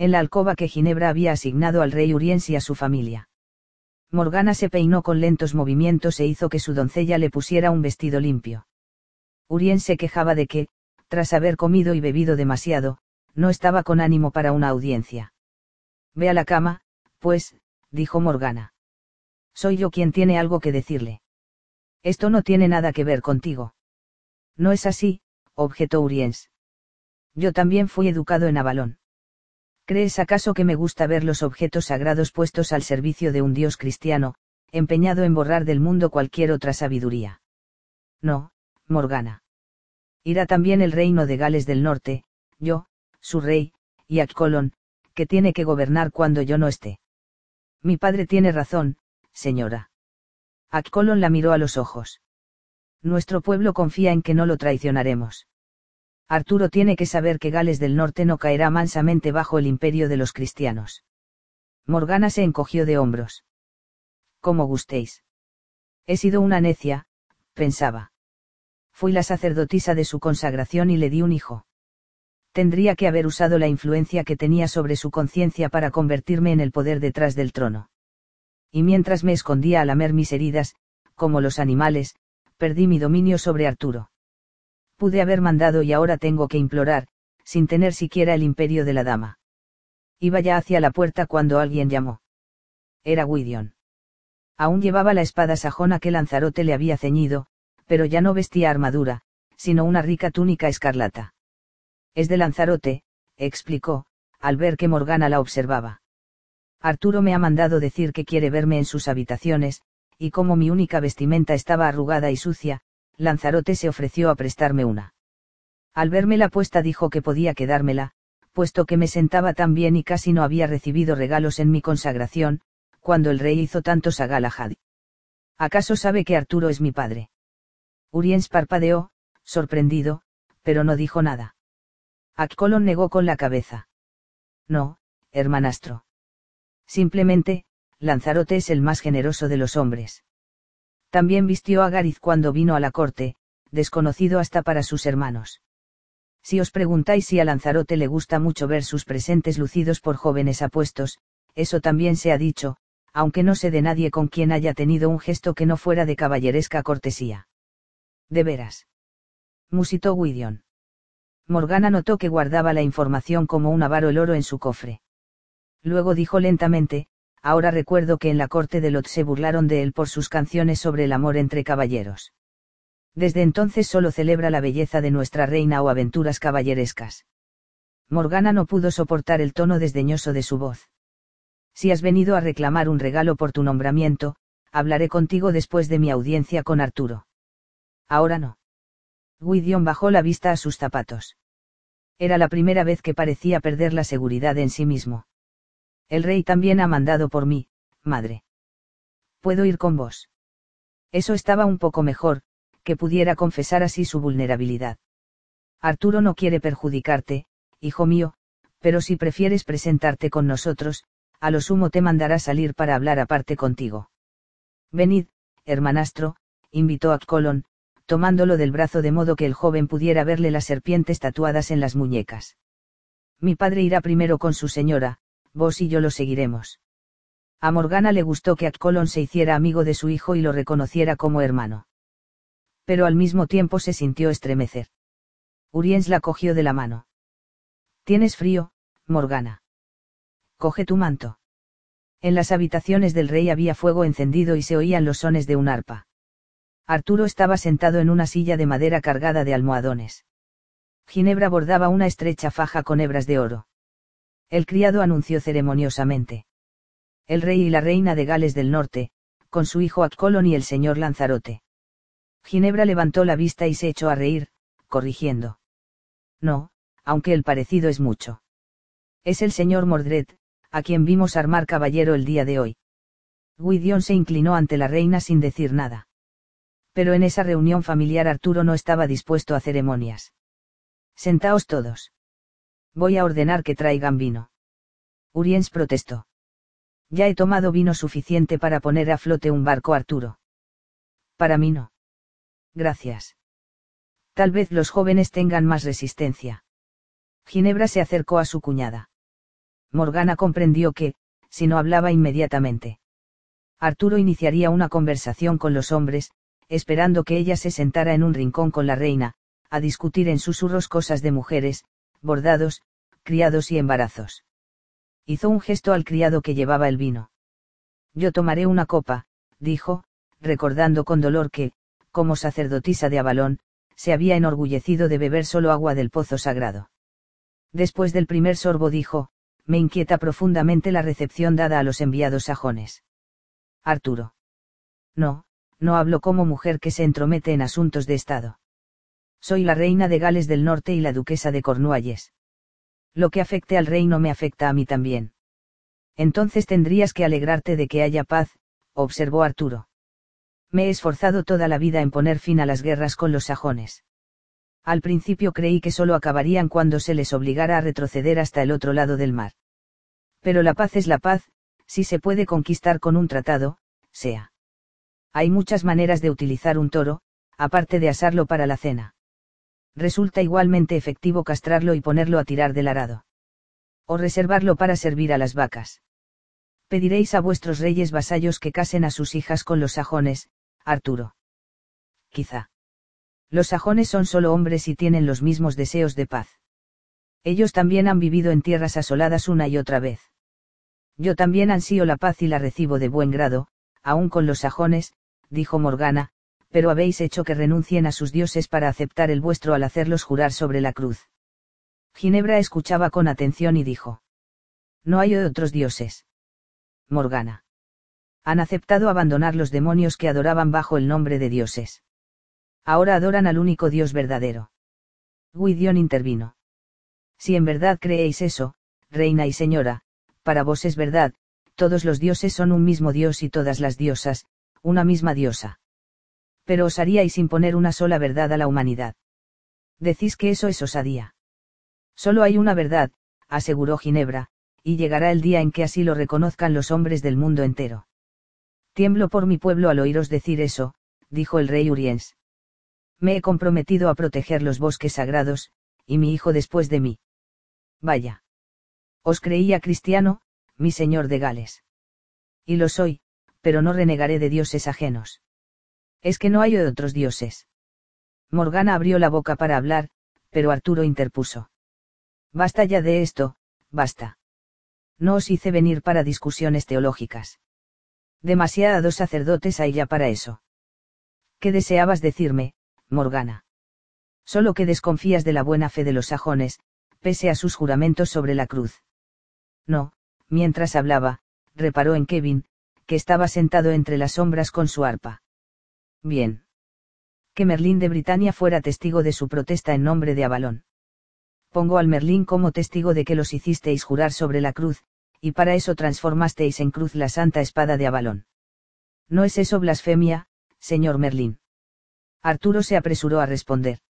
En la alcoba que Ginebra había asignado al rey Uriens y a su familia. Morgana se peinó con lentos movimientos e hizo que su doncella le pusiera un vestido limpio. Uriens se quejaba de que, tras haber comido y bebido demasiado, no estaba con ánimo para una audiencia. Ve a la cama, pues, dijo Morgana. Soy yo quien tiene algo que decirle. Esto no tiene nada que ver contigo. No es así, objetó Uriens. Yo también fui educado en Avalón. ¿Crees acaso que me gusta ver los objetos sagrados puestos al servicio de un Dios cristiano, empeñado en borrar del mundo cualquier otra sabiduría? No, Morgana. Irá también el reino de Gales del Norte, yo, su rey, y Akkolon, que tiene que gobernar cuando yo no esté. Mi padre tiene razón, señora. Akkolon la miró a los ojos. Nuestro pueblo confía en que no lo traicionaremos. Arturo tiene que saber que Gales del Norte no caerá mansamente bajo el imperio de los cristianos. Morgana se encogió de hombros. Como gustéis. He sido una necia, pensaba. Fui la sacerdotisa de su consagración y le di un hijo. Tendría que haber usado la influencia que tenía sobre su conciencia para convertirme en el poder detrás del trono y mientras me escondía a lamer mis heridas, como los animales, perdí mi dominio sobre Arturo. Pude haber mandado y ahora tengo que implorar, sin tener siquiera el imperio de la dama. Iba ya hacia la puerta cuando alguien llamó. Era Gwydion. Aún llevaba la espada sajona que Lanzarote le había ceñido, pero ya no vestía armadura, sino una rica túnica escarlata. Es de Lanzarote, explicó, al ver que Morgana la observaba. Arturo me ha mandado decir que quiere verme en sus habitaciones, y como mi única vestimenta estaba arrugada y sucia, Lanzarote se ofreció a prestarme una. Al verme la puesta dijo que podía quedármela, puesto que me sentaba tan bien y casi no había recibido regalos en mi consagración, cuando el rey hizo tantos a Galahad. ¿Acaso sabe que Arturo es mi padre? Uriens parpadeó, sorprendido, pero no dijo nada. Akkolon negó con la cabeza. No, hermanastro. Simplemente, Lanzarote es el más generoso de los hombres. También vistió a Gariz cuando vino a la corte, desconocido hasta para sus hermanos. Si os preguntáis si a Lanzarote le gusta mucho ver sus presentes lucidos por jóvenes apuestos, eso también se ha dicho, aunque no sé de nadie con quien haya tenido un gesto que no fuera de caballeresca cortesía. De veras. Musitó Gwydion. Morgana notó que guardaba la información como un avaro el oro en su cofre. Luego dijo lentamente, ahora recuerdo que en la corte de Lot se burlaron de él por sus canciones sobre el amor entre caballeros. Desde entonces solo celebra la belleza de nuestra reina o aventuras caballerescas. Morgana no pudo soportar el tono desdeñoso de su voz. Si has venido a reclamar un regalo por tu nombramiento, hablaré contigo después de mi audiencia con Arturo. Ahora no. Gwydion bajó la vista a sus zapatos. Era la primera vez que parecía perder la seguridad en sí mismo. El rey también ha mandado por mí, madre. ¿Puedo ir con vos? Eso estaba un poco mejor, que pudiera confesar así su vulnerabilidad. Arturo no quiere perjudicarte, hijo mío, pero si prefieres presentarte con nosotros, a lo sumo te mandará salir para hablar aparte contigo. Venid, hermanastro, invitó a Colon, tomándolo del brazo de modo que el joven pudiera verle las serpientes tatuadas en las muñecas. Mi padre irá primero con su señora, vos y yo lo seguiremos. A Morgana le gustó que Atcolon se hiciera amigo de su hijo y lo reconociera como hermano. Pero al mismo tiempo se sintió estremecer. Uriens la cogió de la mano. Tienes frío, Morgana. Coge tu manto. En las habitaciones del rey había fuego encendido y se oían los sones de un arpa. Arturo estaba sentado en una silla de madera cargada de almohadones. Ginebra bordaba una estrecha faja con hebras de oro. El criado anunció ceremoniosamente. El rey y la reina de Gales del Norte, con su hijo Atcolon y el señor Lanzarote. Ginebra levantó la vista y se echó a reír, corrigiendo. No, aunque el parecido es mucho. Es el señor Mordred, a quien vimos armar caballero el día de hoy. Gwydion se inclinó ante la reina sin decir nada. Pero en esa reunión familiar Arturo no estaba dispuesto a ceremonias. Sentaos todos. Voy a ordenar que traigan vino. Uriens protestó. Ya he tomado vino suficiente para poner a flote un barco, Arturo. Para mí no. Gracias. Tal vez los jóvenes tengan más resistencia. Ginebra se acercó a su cuñada. Morgana comprendió que, si no hablaba inmediatamente, Arturo iniciaría una conversación con los hombres, esperando que ella se sentara en un rincón con la reina, a discutir en susurros cosas de mujeres, bordados, criados y embarazos. Hizo un gesto al criado que llevaba el vino. Yo tomaré una copa, dijo, recordando con dolor que, como sacerdotisa de Avalón, se había enorgullecido de beber solo agua del pozo sagrado. Después del primer sorbo dijo, me inquieta profundamente la recepción dada a los enviados sajones. Arturo. No, no hablo como mujer que se entromete en asuntos de Estado. Soy la reina de Gales del Norte y la duquesa de Cornualles. Lo que afecte al reino me afecta a mí también. Entonces tendrías que alegrarte de que haya paz, observó Arturo. Me he esforzado toda la vida en poner fin a las guerras con los sajones. Al principio creí que solo acabarían cuando se les obligara a retroceder hasta el otro lado del mar. Pero la paz es la paz, si se puede conquistar con un tratado, sea. Hay muchas maneras de utilizar un toro, aparte de asarlo para la cena. Resulta igualmente efectivo castrarlo y ponerlo a tirar del arado. O reservarlo para servir a las vacas. Pediréis a vuestros reyes vasallos que casen a sus hijas con los sajones, Arturo. Quizá. Los sajones son solo hombres y tienen los mismos deseos de paz. Ellos también han vivido en tierras asoladas una y otra vez. Yo también ansío la paz y la recibo de buen grado, aún con los sajones, dijo Morgana, pero habéis hecho que renuncien a sus dioses para aceptar el vuestro al hacerlos jurar sobre la cruz. Ginebra escuchaba con atención y dijo. No hay otros dioses. Morgana han aceptado abandonar los demonios que adoraban bajo el nombre de dioses. Ahora adoran al único Dios verdadero. Guidión intervino. Si en verdad creéis eso, reina y señora, para vos es verdad, todos los dioses son un mismo Dios y todas las diosas, una misma diosa. Pero os haríais imponer una sola verdad a la humanidad. Decís que eso es osadía. Solo hay una verdad, aseguró Ginebra, y llegará el día en que así lo reconozcan los hombres del mundo entero. Tiemblo por mi pueblo al oíros decir eso, dijo el rey Uriens. Me he comprometido a proteger los bosques sagrados, y mi hijo después de mí. Vaya. Os creía cristiano, mi señor de Gales. Y lo soy, pero no renegaré de dioses ajenos. Es que no hay otros dioses. Morgana abrió la boca para hablar, pero Arturo interpuso. Basta ya de esto, basta. No os hice venir para discusiones teológicas. Demasiados sacerdotes hay ya para eso. ¿Qué deseabas decirme, Morgana? Solo que desconfías de la buena fe de los sajones, pese a sus juramentos sobre la cruz. No, mientras hablaba, reparó en Kevin, que estaba sentado entre las sombras con su arpa. Bien. Que Merlín de Britania fuera testigo de su protesta en nombre de Avalón. Pongo al Merlín como testigo de que los hicisteis jurar sobre la cruz, y para eso transformasteis en cruz la santa espada de Avalón. ¿No es eso blasfemia, señor Merlín? Arturo se apresuró a responder.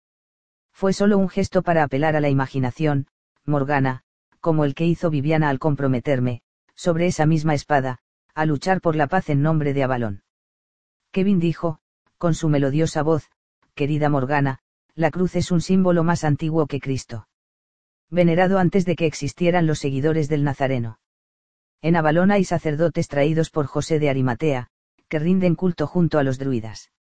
Fue solo un gesto para apelar a la imaginación, Morgana, como el que hizo Viviana al comprometerme, sobre esa misma espada, a luchar por la paz en nombre de Avalón. Kevin dijo, con su melodiosa voz, querida Morgana, la cruz es un símbolo más antiguo que Cristo. Venerado antes de que existieran los seguidores del Nazareno. En Avalón hay sacerdotes traídos por José de Arimatea, que rinden culto junto a los druidas.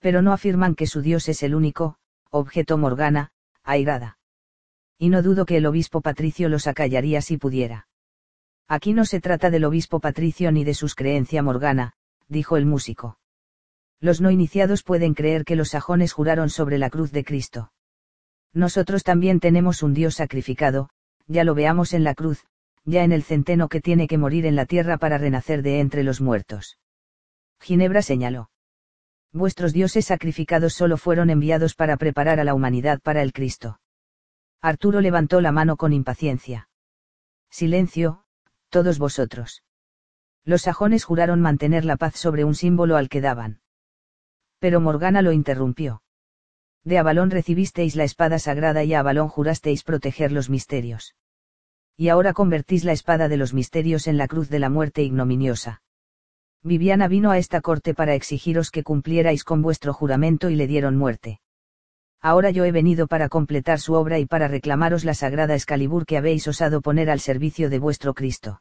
Pero no afirman que su Dios es el único, objeto Morgana, airada. Y no dudo que el obispo Patricio los acallaría si pudiera. Aquí no se trata del obispo Patricio ni de sus creencias Morgana, dijo el músico. Los no iniciados pueden creer que los sajones juraron sobre la cruz de Cristo. Nosotros también tenemos un Dios sacrificado, ya lo veamos en la cruz, ya en el centeno que tiene que morir en la tierra para renacer de entre los muertos. Ginebra señaló. Vuestros dioses sacrificados solo fueron enviados para preparar a la humanidad para el Cristo. Arturo levantó la mano con impaciencia. Silencio, todos vosotros. Los sajones juraron mantener la paz sobre un símbolo al que daban. Pero Morgana lo interrumpió. De Avalón recibisteis la espada sagrada y a Avalón jurasteis proteger los misterios. Y ahora convertís la espada de los misterios en la cruz de la muerte ignominiosa. Viviana vino a esta corte para exigiros que cumplierais con vuestro juramento y le dieron muerte. Ahora yo he venido para completar su obra y para reclamaros la sagrada Excalibur que habéis osado poner al servicio de vuestro Cristo.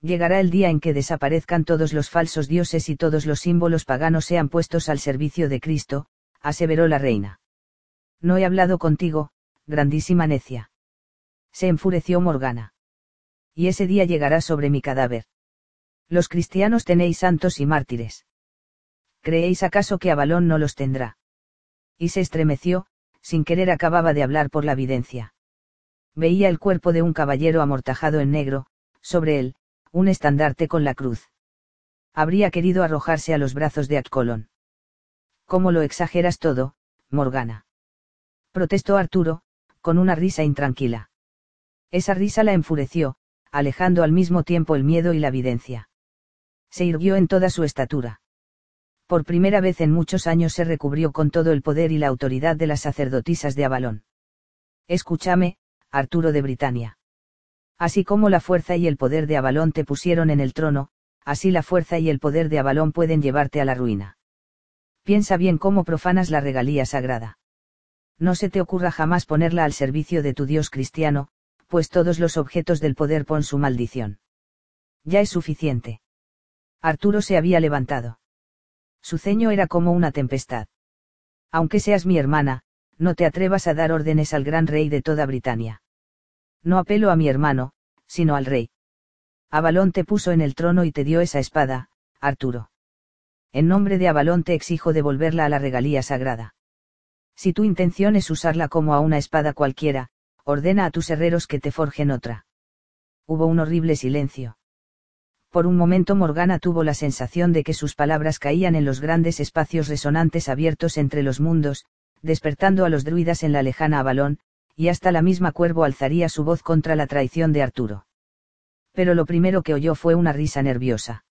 Llegará el día en que desaparezcan todos los falsos dioses y todos los símbolos paganos sean puestos al servicio de Cristo, aseveró la reina. No he hablado contigo, grandísima necia. Se enfureció Morgana. Y ese día llegará sobre mi cadáver. Los cristianos tenéis santos y mártires. ¿Creéis acaso que Avalón no los tendrá? Y se estremeció, sin querer acababa de hablar por la videncia. Veía el cuerpo de un caballero amortajado en negro, sobre él, un estandarte con la cruz. Habría querido arrojarse a los brazos de Accolon. ¿Cómo lo exageras todo, Morgana? Protestó Arturo, con una risa intranquila. Esa risa la enfureció, alejando al mismo tiempo el miedo y la videncia. Se irguió en toda su estatura. Por primera vez en muchos años se recubrió con todo el poder y la autoridad de las sacerdotisas de Avalón. Escúchame, Arturo de Britania. Así como la fuerza y el poder de Avalón te pusieron en el trono, así la fuerza y el poder de Avalón pueden llevarte a la ruina. Piensa bien cómo profanas la regalía sagrada. No se te ocurra jamás ponerla al servicio de tu Dios cristiano, pues todos los objetos del poder pon su maldición. Ya es suficiente. Arturo se había levantado. Su ceño era como una tempestad. Aunque seas mi hermana, no te atrevas a dar órdenes al gran rey de toda Britania. No apelo a mi hermano, sino al rey. Avalón te puso en el trono y te dio esa espada, Arturo en nombre de Avalón te exijo devolverla a la regalía sagrada. Si tu intención es usarla como a una espada cualquiera, ordena a tus herreros que te forjen otra. Hubo un horrible silencio. Por un momento Morgana tuvo la sensación de que sus palabras caían en los grandes espacios resonantes abiertos entre los mundos, despertando a los druidas en la lejana Avalón, y hasta la misma cuervo alzaría su voz contra la traición de Arturo. Pero lo primero que oyó fue una risa nerviosa.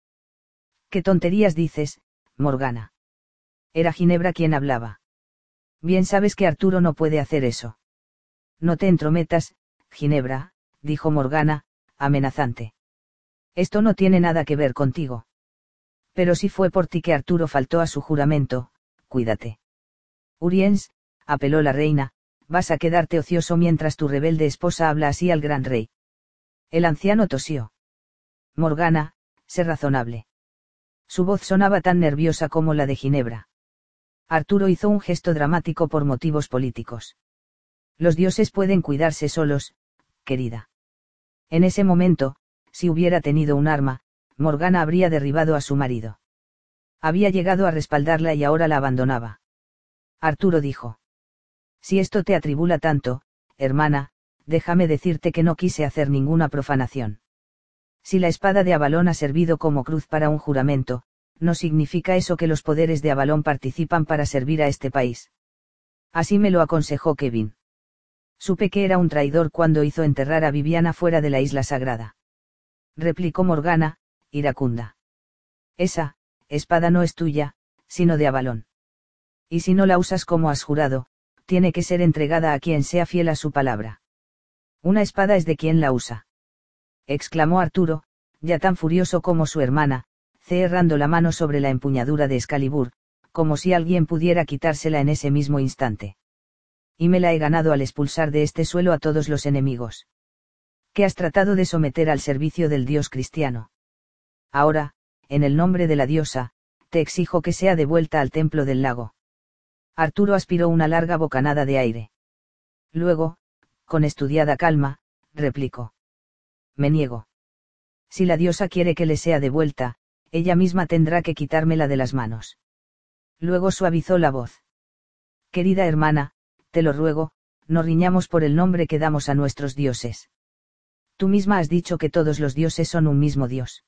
¿Qué tonterías dices, Morgana. Era Ginebra quien hablaba. Bien sabes que Arturo no puede hacer eso. No te entrometas, Ginebra, dijo Morgana, amenazante. Esto no tiene nada que ver contigo. Pero si fue por ti que Arturo faltó a su juramento, cuídate. Uriens, apeló la reina, vas a quedarte ocioso mientras tu rebelde esposa habla así al gran rey. El anciano tosió. Morgana, sé razonable. Su voz sonaba tan nerviosa como la de Ginebra. Arturo hizo un gesto dramático por motivos políticos. Los dioses pueden cuidarse solos, querida. En ese momento, si hubiera tenido un arma, Morgana habría derribado a su marido. Había llegado a respaldarla y ahora la abandonaba. Arturo dijo. Si esto te atribula tanto, hermana, déjame decirte que no quise hacer ninguna profanación. Si la espada de Avalón ha servido como cruz para un juramento, no significa eso que los poderes de Avalón participan para servir a este país. Así me lo aconsejó Kevin. Supe que era un traidor cuando hizo enterrar a Viviana fuera de la isla sagrada. Replicó Morgana, iracunda. Esa, espada no es tuya, sino de Avalón. Y si no la usas como has jurado, tiene que ser entregada a quien sea fiel a su palabra. Una espada es de quien la usa exclamó Arturo, ya tan furioso como su hermana, cerrando la mano sobre la empuñadura de Excalibur, como si alguien pudiera quitársela en ese mismo instante. Y me la he ganado al expulsar de este suelo a todos los enemigos. Que has tratado de someter al servicio del Dios cristiano. Ahora, en el nombre de la diosa, te exijo que sea devuelta al templo del lago. Arturo aspiró una larga bocanada de aire. Luego, con estudiada calma, replicó me niego. Si la diosa quiere que le sea devuelta, ella misma tendrá que quitármela de las manos. Luego suavizó la voz. Querida hermana, te lo ruego, no riñamos por el nombre que damos a nuestros dioses. Tú misma has dicho que todos los dioses son un mismo dios.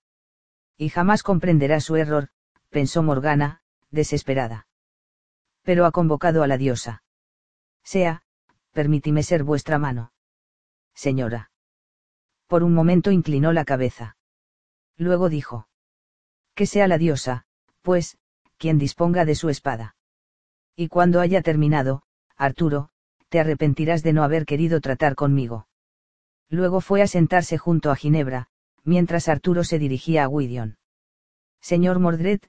Y jamás comprenderá su error, pensó Morgana, desesperada. Pero ha convocado a la diosa. Sea, permítime ser vuestra mano. Señora Por un momento inclinó la cabeza. Luego dijo. Que sea la diosa, pues, quien disponga de su espada. Y cuando haya terminado, Arturo, te arrepentirás de no haber querido tratar conmigo. Luego fue a sentarse junto a Ginebra, mientras Arturo se dirigía a Gwydion. Señor Mordred,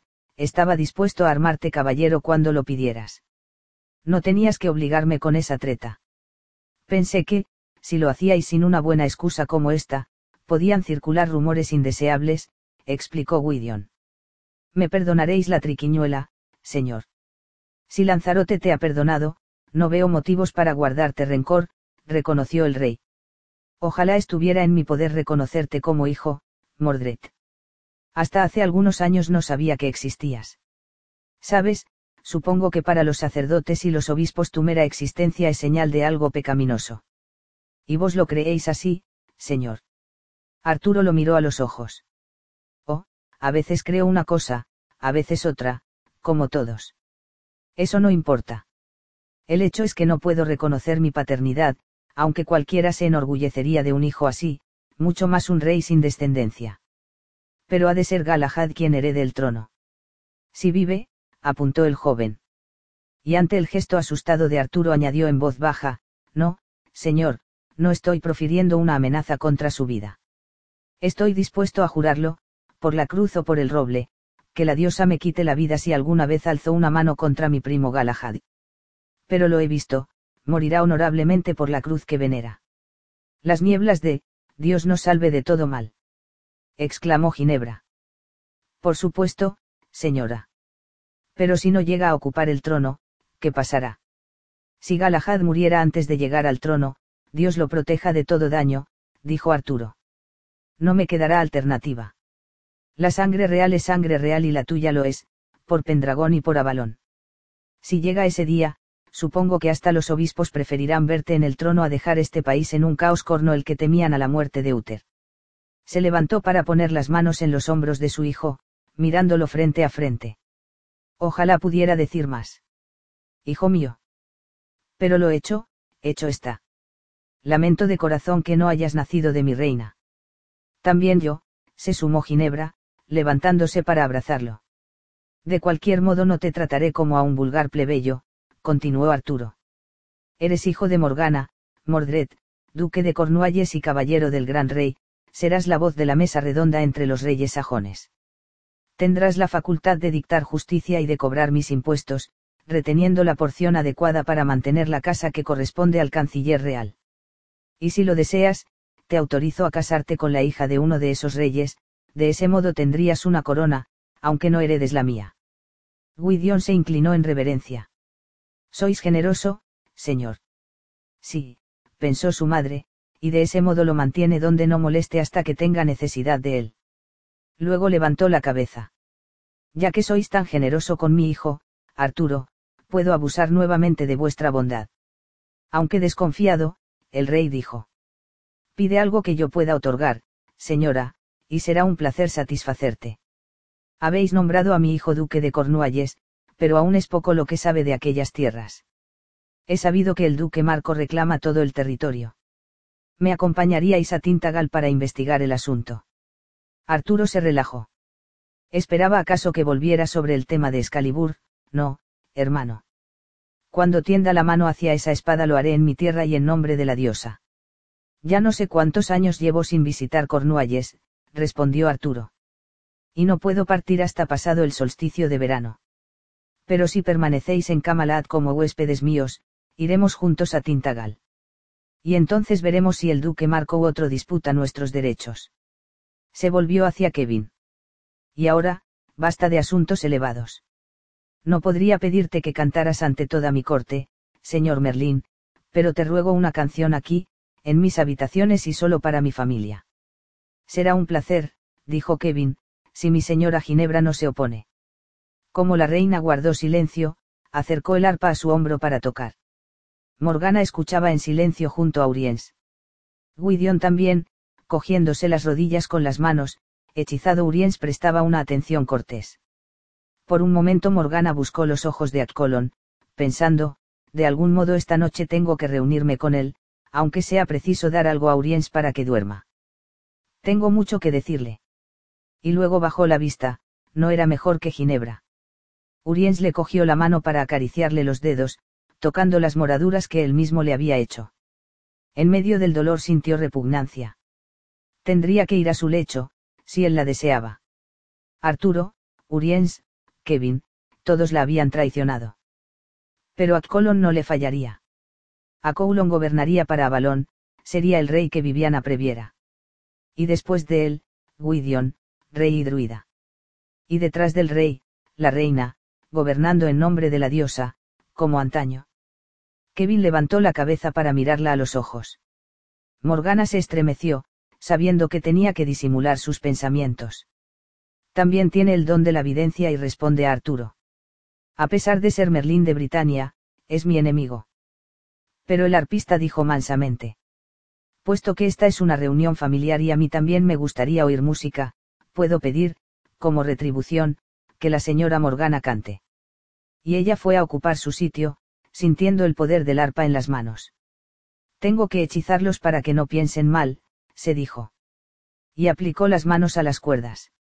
estaba dispuesto a armarte caballero cuando lo pidieras. No tenías que obligarme con esa treta. Pensé que, si lo hacíais sin una buena excusa como esta, podían circular rumores indeseables, explicó Gwydion. Me perdonaréis la triquiñuela, señor. Si Lanzarote te ha perdonado, no veo motivos para guardarte rencor, reconoció el rey. Ojalá estuviera en mi poder reconocerte como hijo, Mordred. Hasta hace algunos años no sabía que existías. Sabes, supongo que para los sacerdotes y los obispos tu mera existencia es señal de algo pecaminoso. Y vos lo creéis así, señor. Arturo lo miró a los ojos. Oh, a veces creo una cosa, a veces otra, como todos. Eso no importa. El hecho es que no puedo reconocer mi paternidad, aunque cualquiera se enorgullecería de un hijo así, mucho más un rey sin descendencia. Pero ha de ser Galahad quien herede el trono. Si vive, apuntó el joven. Y ante el gesto asustado de Arturo añadió en voz baja, No, señor, no estoy profiriendo una amenaza contra su vida. Estoy dispuesto a jurarlo, por la cruz o por el roble, que la diosa me quite la vida si alguna vez alzó una mano contra mi primo Galahad. Pero lo he visto, morirá honorablemente por la cruz que venera. Las nieblas de, Dios nos salve de todo mal. Exclamó Ginebra. Por supuesto, señora. Pero si no llega a ocupar el trono, ¿qué pasará? Si Galahad muriera antes de llegar al trono, Dios lo proteja de todo daño, dijo Arturo. No me quedará alternativa. La sangre real es sangre real y la tuya lo es, por Pendragón y por Avalón. Si llega ese día, supongo que hasta los obispos preferirán verte en el trono a dejar este país en un caos corno el que temían a la muerte de Uther. Se levantó para poner las manos en los hombros de su hijo, mirándolo frente a frente. Ojalá pudiera decir más. Hijo mío. Pero lo hecho, hecho está. Lamento de corazón que no hayas nacido de mi reina. También yo, se sumó Ginebra, levantándose para abrazarlo. De cualquier modo no te trataré como a un vulgar plebeyo, continuó Arturo. Eres hijo de Morgana, Mordred, duque de Cornualles y caballero del gran rey, serás la voz de la mesa redonda entre los reyes sajones. Tendrás la facultad de dictar justicia y de cobrar mis impuestos, reteniendo la porción adecuada para mantener la casa que corresponde al canciller real. Y si lo deseas, te autorizo a casarte con la hija de uno de esos reyes, de ese modo tendrías una corona, aunque no heredes la mía. Gwydion se inclinó en reverencia. Sois generoso, señor. Sí, pensó su madre, y de ese modo lo mantiene donde no moleste hasta que tenga necesidad de él. Luego levantó la cabeza. Ya que sois tan generoso con mi hijo, Arturo, puedo abusar nuevamente de vuestra bondad. Aunque desconfiado, el rey dijo. Pide algo que yo pueda otorgar, señora, y será un placer satisfacerte. Habéis nombrado a mi hijo duque de Cornualles, pero aún es poco lo que sabe de aquellas tierras. He sabido que el duque Marco reclama todo el territorio. Me acompañaríais a Tintagal para investigar el asunto. Arturo se relajó. Esperaba acaso que volviera sobre el tema de Excalibur, no, hermano. Cuando tienda la mano hacia esa espada lo haré en mi tierra y en nombre de la diosa. Ya no sé cuántos años llevo sin visitar Cornualles, respondió Arturo. Y no puedo partir hasta pasado el solsticio de verano pero si permanecéis en Camalad como huéspedes míos, iremos juntos a Tintagal. Y entonces veremos si el duque Marco u otro disputa nuestros derechos. Se volvió hacia Kevin. Y ahora, basta de asuntos elevados. No podría pedirte que cantaras ante toda mi corte, señor Merlín, pero te ruego una canción aquí, en mis habitaciones y solo para mi familia. Será un placer, dijo Kevin, si mi señora Ginebra no se opone. Como la reina guardó silencio, acercó el arpa a su hombro para tocar. Morgana escuchaba en silencio junto a Uriens. Gwydion también, cogiéndose las rodillas con las manos, hechizado Uriens prestaba una atención cortés. Por un momento Morgana buscó los ojos de Atcolon, pensando, de algún modo esta noche tengo que reunirme con él, aunque sea preciso dar algo a Uriens para que duerma. Tengo mucho que decirle. Y luego bajó la vista, no era mejor que Ginebra. Uriens le cogió la mano para acariciarle los dedos, tocando las moraduras que él mismo le había hecho. En medio del dolor sintió repugnancia. Tendría que ir a su lecho, si él la deseaba. Arturo, Uriens, Kevin, todos la habían traicionado. Pero a Colon no le fallaría. A Coulon gobernaría para Avalon, sería el rey que Viviana previera. Y después de él, Gwydion, rey y druida. Y detrás del rey, la reina, gobernando en nombre de la diosa, como antaño. Kevin levantó la cabeza para mirarla a los ojos. Morgana se estremeció, sabiendo que tenía que disimular sus pensamientos. También tiene el don de la videncia y responde a Arturo. A pesar de ser Merlín de Britania, es mi enemigo. Pero el arpista dijo mansamente. Puesto que esta es una reunión familiar y a mí también me gustaría oír música, puedo pedir, como retribución, que la señora Morgana cante. Y ella fue a ocupar su sitio, sintiendo el poder del arpa en las manos. Tengo que hechizarlos para que no piensen mal, se dijo. Y aplicó las manos a las cuerdas.